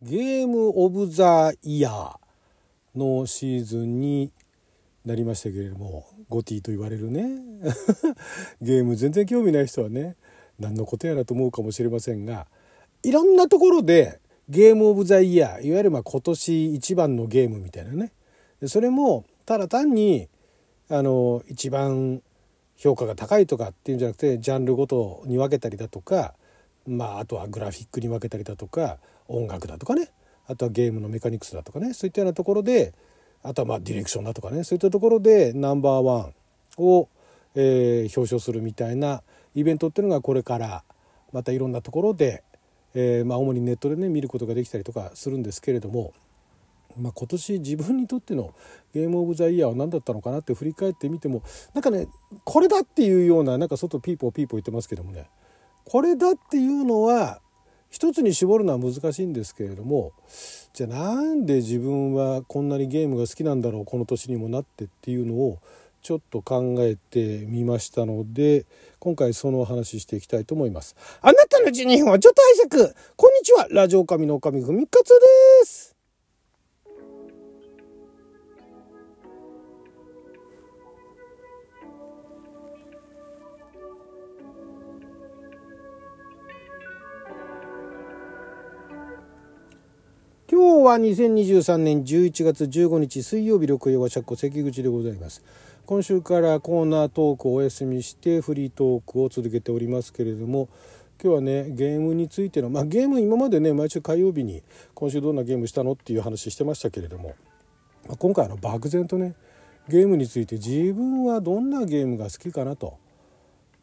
ゲームオブザイヤーのシーズンになりましたけれどもゴティと言われるね。ゲーム全然興味ない人はね何のことやらと思うかもしれませんがいろんなところでゲームオブザイヤーいわゆるま今年一番のゲームみたいなね。それもただ単にあの一番評価が高いとかっていうんじゃなくてジャンルごとに分けたりだとかまああとはグラフィックに分けたりだとか音楽だとかね。あとはゲームのメカニクスだとかね。そういったようなところであとはまあディレクションだとかね。そういったところでナンバーワンを、えー、表彰するみたいなイベントっていうのがこれからまたいろんなところで、えー、まあ主にネットでね見ることができたりとかするんですけれども。まあ、今年自分にとってのゲームオブザイヤーは何だったのかなって振り返ってみてもなんかねこれだっていうようななんか外ピーポーピーポー言ってますけどもね。これだっていうのは一つに絞るのは難しいんですけれどもじゃあなんで自分はこんなにゲームが好きなんだろうこの年にもなってっていうのをちょっと考えてみましたので今回そのお話ししていきたいと思います。あなたの12分はちょっと拝借。こんにちは。ラジオ神の神ふみかつです。今日は2023年11月15日水曜日緑葉は釈迦関口でございます。今週からコーナートークをお休みしてフリートークを続けておりますけれども今日はねゲームについてのまあゲーム今までね毎週火曜日に今週どんなゲームしたのっていう話してましたけれども、まあ、今回あの漠然とねゲームについて自分はどんなゲームが好きかなと、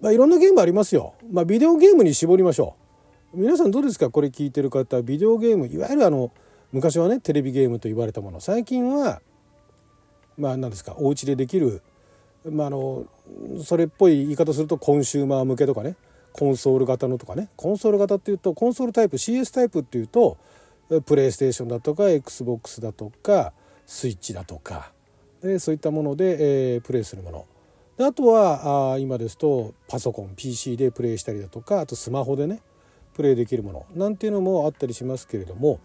まあ、いろんなゲームありますよ、まあ、ビデオゲームに絞りましょう。皆さんどうですか？これ聞いてる方ビデオゲームいわゆるあの昔はねテレビゲームと言われたもの。最近はまあ何ですかお家でできる、まあ、あのそれっぽい言い方するとコンシューマー向けとかねコンソール型のとかね。コンソール型っていうとコンソールタイプ CS タイプっていうとプレイステーションだとか XBOX だとかスイッチだとか。でそういったもので、えー、プレイするもの。であとはあ今ですとパソコン PC でプレイしたりだとかあとスマホでねプレイできるものなんていうのもあったりしますけれども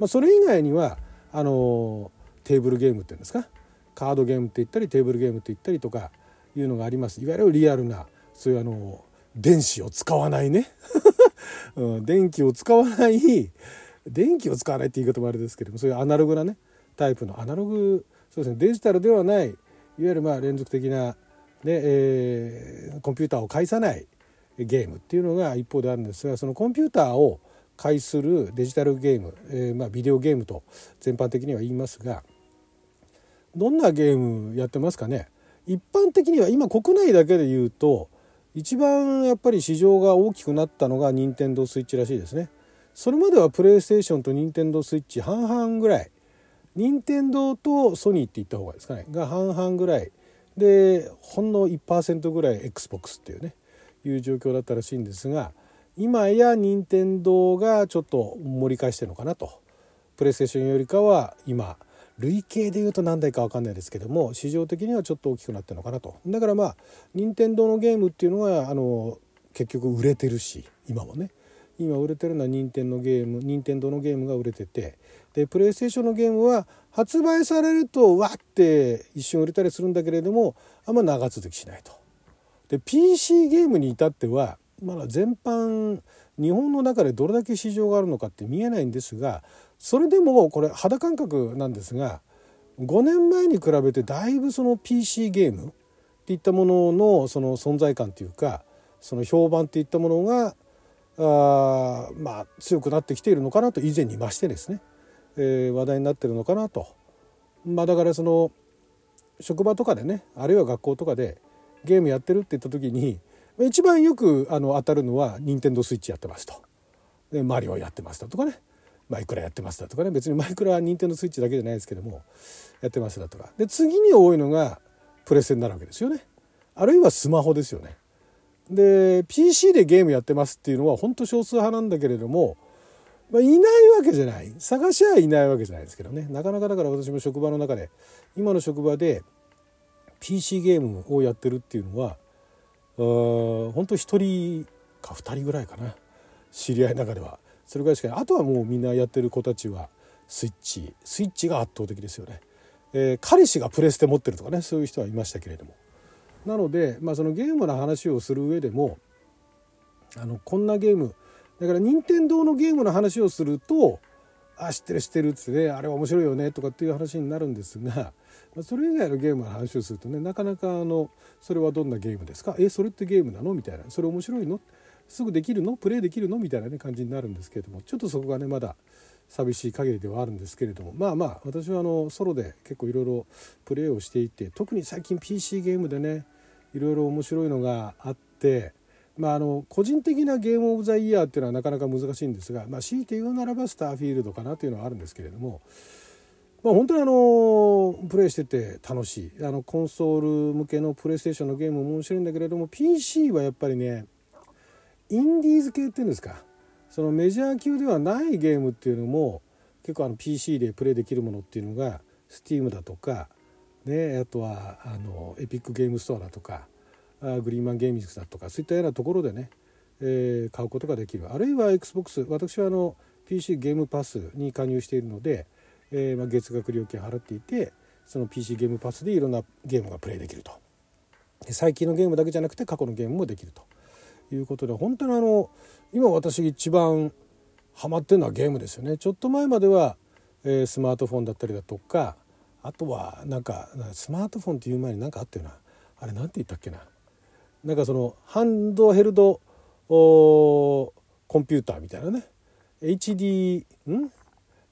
まあ、それ以外にはあのテーブルゲームっていうんですか？カードゲームって言ったりテーブルゲームって言ったりとかいうのがあります。いわゆるリアルなそういうあの電子を使わないね、うん、電気を使わない電気を使わないって言い方もあれですけどもそういうアナログなねタイプのアナログそうですねデジタルではないいわゆるまあ連続的な、ねえー、コンピューターを介さないゲームっていうのが一方であるんですがそのコンピューターを介するデジタルゲーム、えー、まあビデオゲームと全般的には言いますがどんなゲームやってますかね？一般的には今国内だけで言うと一番やっぱり市場が大きくなったのが任天堂スイッチらしいですね。それまではプレイステーションと任天堂スイッチ半々ぐらい。任天堂とソニーって言った方がですかね。が半々ぐらい。でほんの1%ぐらい XBOX っていうねいう状況だったらしいんですが今や任天堂がちょっと盛り返してるのかなと。プレイステーションよりかは今累計で言うと何台か分かんないですけども市場的にはちょっと大きくなってるのかなと。だからまあ任天堂のゲームっていうのはあの結局売れてるし今もね。今売れてるのは任天堂のゲーム任天堂のゲームが売れてて。でプレイステーションのゲームは発売されるとわって一瞬売れたりするんだけれどもあんま長続きしないと。で PC ゲームに至ってはまだ全般日本の中でどれだけ市場があるのかって見えないんですがそれでもこれ肌感覚なんですが5年前に比べてだいぶその PC ゲームっていったもののその存在感というかその評判っていったものがあまあ強くなってきているのかなと以前に増してですね、えー、話題になってるのかなと。まあ、だからその職場とかでねあるいは学校とかでゲームやってるって言った時に一番よくあの当たるのは任天堂スイッチやってますと。でマリオやってますだとかね。マイクラやってますだとかね。別にマイクラは任天堂スイッチだけじゃないですけどもやってますだとか。で次に多いのがプレステになるわけですよね。あるいはスマホですよね。で PC でゲームやってますっていうのは本当少数派なんだけれども、まあ、いないわけじゃない。探しはいないわけじゃないですけどね。なかなかだから私も職場の中で今の職場で PC ゲームをやってるっていうのは本当1人か2人ぐらいかな。知り合いの中では。それぐらいしかあとはもうみんなやってる子たちはスイッチスイッチが圧倒的ですよね、えー、彼氏がプレステ持ってるとかねそういう人はいましたけれども。なので、まあ、そのゲームの話をする上でもあのこんなゲームだから任天堂のゲームの話をすると「あ知ってる知ってる」っつってね「あれ面白いよね」とかっていう話になるんですが まそれ以外のゲームの話をするとねなかなかあの「それはどんなゲームですか？えそれってゲームなの?」みたいな「それ面白いの?」すぐできるの？プレイできるの？みたいな、ね、感じになるんですけれどもちょっとそこがねまだ寂しい限りではあるんですけれどもまあまあ私はあのソロで結構いろいろプレイをしていて特に最近 PC ゲームでねいろいろ面白いのがあってまあ、あの個人的なゲームオブザイヤーっていうのはなかなか難しいんですが、まあ、強いて言うならばスターフィールドかなというのはあるんですけれども、まあ、本当にあのプレイしてて楽しい。あのコンソール向けのプレイステーションのゲームも面白いんだけれども PC はやっぱりねインディーズ系っていうんですかそのメジャー級ではないゲームっていうのも結構あの PC でプレイできるものっていうのが Steam だとか、ね、あとはあのエピックゲームストアだとかグリーンマンゲーミングだとかそういったようなところでね、えー、買うことができる。あるいは XBOX 私はあの PC ゲームパスに加入しているので、えー、まあ、月額料金払っていてその PC ゲームパスでいろんなゲームがプレイできると。最近のゲームだけじゃなくて過去のゲームもできると。いうことで本当にあの今私一番ハマってるのはゲームですよね。ちょっと前までは、えー、スマートフォンだったりだとかあとはなんかスマートフォンっていう前に何かあったよな。あれ何て言ったっけな。なんかそのハンドヘルドコンピューターみたいなね。HD ん？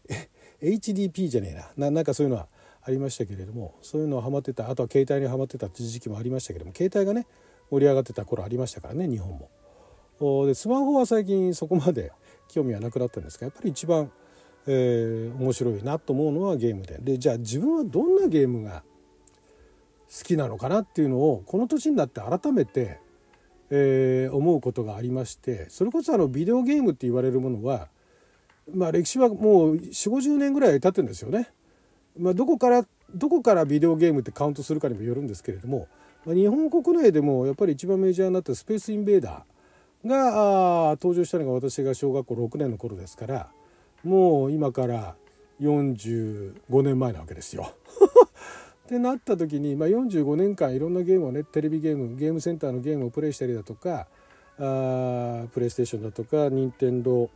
HDP じゃねえな。なんかそういうのはありましたけれどもそういうのはハマってた。あとは携帯にはまってたって時期もありましたけども携帯がね盛り上がってた頃ありましたからね日本も。でスマホは最近そこまで 興味はなくなったんですがやっぱり一番、えー、面白いなと思うのはゲームで。でじゃあ自分はどんなゲームが好きなのかなっていうのをこの年になって改めて、えー、思うことがありましてそれこそあのビデオゲームって言われるものは、まあ、歴史はもう4 5 0年ぐらい経ってるんですよね。まあ、どこからどこからビデオゲームってカウントするかにもよるんですけれども、まあ、日本国内でもやっぱり一番メジャーになったスペースインベーダーが登場したのが私が小学校6年の頃ですからもう今から45年前なわけですよ。ってなった時に、まあ、45年間いろんなゲームをねテレビゲームゲームセンターのゲームをプレイしたりだとかあプレイステーションだとか任天堂フ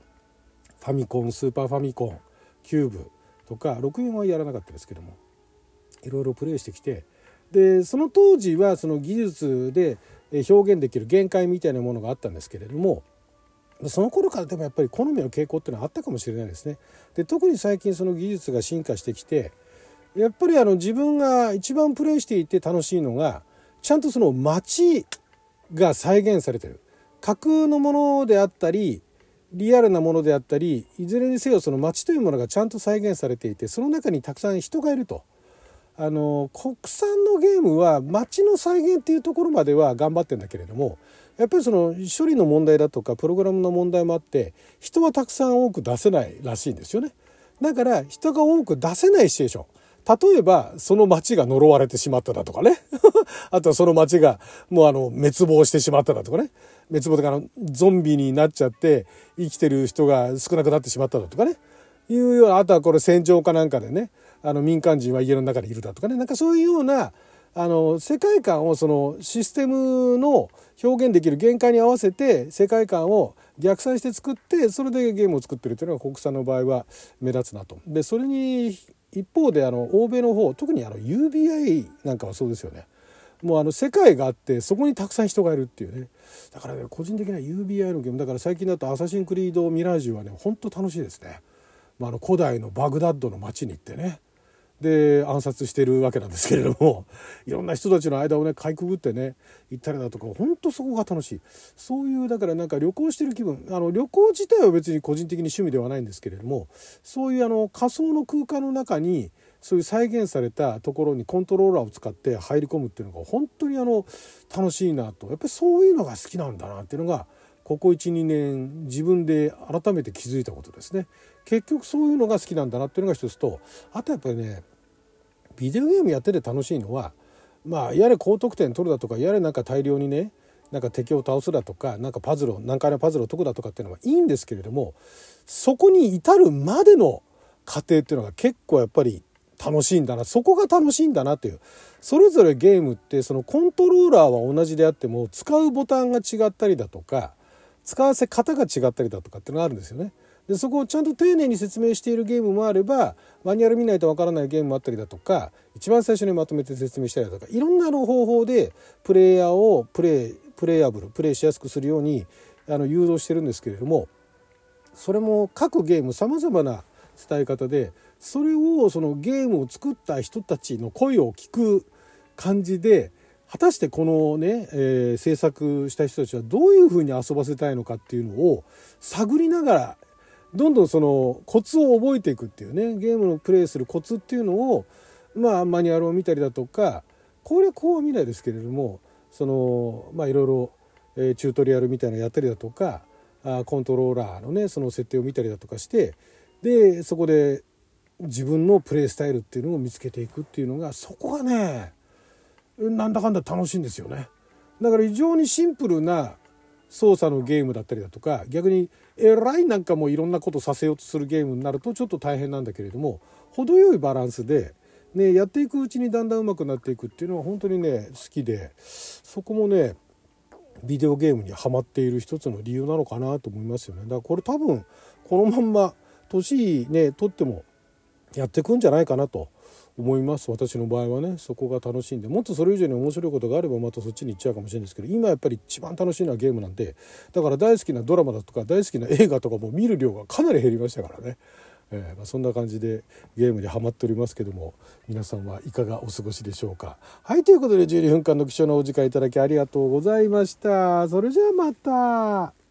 ァミコンスーパーファミコンキューブとか64はやらなかったですけどもいろいろプレイしてきてでその当時はその技術で表現できる限界みたいなものがあったんですけれどもその頃からでもやっぱり好みの傾向っていうのはあったかもしれないですね。で特に最近その技術が進化してきてやっぱりあの自分が一番プレイしていて楽しいのがちゃんとその街が再現されてる架空のものであったりリアルなものであったりいずれにせよその街というものがちゃんと再現されていてその中にたくさん人がいると。あの国産のゲームは街の再現っていうところまでは頑張ってんだけれどもやっぱりその処理の問題だとかプログラムの問題もあって人はたくさん多く出せないらしいんですよね。だから人が多く出せないシチュエーション例えば、その町が呪われてしまっただとかね。あとはその町がもうあの滅亡してしまっただとかね。滅亡とかあのゾンビになっちゃって生きてる人が少なくなってしまっただとかね。いうような、あとはこれ戦場かなんかでね、あの民間人は家の中にいるだとかね。なんかそういうような、あの世界観をそのシステムの表現できる限界に合わせて世界観を逆算して作ってそれでゲームを作ってるというのが国産の場合は目立つなと。でそれに一方であの欧米の方特にあの UBI なんかはそうですよね。もうあの世界があってそこにたくさん人がいるっていうね。だからね個人的には UBI のゲーム。だから最近だと「アサシンクリード・ミラージュ」はねほんと楽しいですね、まあ、あの古代のバグダッドの街に行ってね。で暗殺してるわけなんですけれども いろんな人たちの間をねかいくぐってね行ったりだとか本当そこが楽しい。そういうだからなんか旅行してる気分。あの旅行自体は別に個人的に趣味ではないんですけれどもそういうあの仮想の空間の中にそういう再現されたところにコントローラーを使って入り込むっていうのが本当にあの楽しいなと。やっぱりそういうのが好きなんだなっていうのがここ12年自分で改めて気づいたことですね。結局そういうのが好きなんだなっていうのが一つとあとやっぱりねビデオゲームやってて楽しいのはまあやれ高得点取るだとかやれなんか大量にねなんか敵を倒すだとかなんかパズルを難解なパズルを解くだとかっていうのはいいんですけれどもそこに至るまでの過程っていうのが結構やっぱり楽しいんだなそこが楽しいんだなというそれぞれゲームってそのコントローラーは同じであっても使うボタンが違ったりだとか使わせ方が違ったりだとかっていうのがあるんですよね。でそこをちゃんと丁寧に説明しているゲームもあればマニュアル見ないとわからないゲームもあったりだとか一番最初にまとめて説明したりだとかいろんなの方法でプレイヤーをプレイプレイアブルプレイしやすくするようにあの誘導してるんですけれどもそれも各ゲームさまざまな伝え方でそれをそのゲームを作った人たちの声を聞く感じで果たしてこのね、えー、制作した人たちはどういうふうに遊ばせたいのかっていうのを探りながらどんどんそのコツを覚えていくっていうねゲームをプレイするコツっていうのをまあマニュアルを見たりだとか攻略法は見ないですけれどもそのまあいろいろ、え、チュートリアルみたいなのやったりだとかあコントローラーのねその設定を見たりだとかしてでそこで自分のプレイスタイルっていうのを見つけていくっていうのがそこがねなんだかんだ楽しいんですよね。だから非常にシンプルな操作のゲームだったりだとか逆にえらいなんかもいろんなことさせようとするゲームになるとちょっと大変なんだけれども程よいバランスで、ね、やっていくうちにだんだん上手くなっていくっていうのは本当にね好きでそこもねビデオゲームにはまっている一つの理由なのかなと思いますよね。だからこれ多分このまんま年ね取ってもやっていくんじゃないかなと思います。私の場合はねそこが楽しいんで。もっとそれ以上に面白いことがあればまたそっちに行っちゃうかもしれないんですけど今やっぱり一番楽しいのはゲームなんでだから大好きなドラマだとか大好きな映画とかも見る量がかなり減りましたからね。えーまあ、そんな感じでゲームにはまっておりますけども皆さんはいかがお過ごしでしょうか。はいということで12分間の貴重なお時間いただきありがとうございました。それじゃあまた。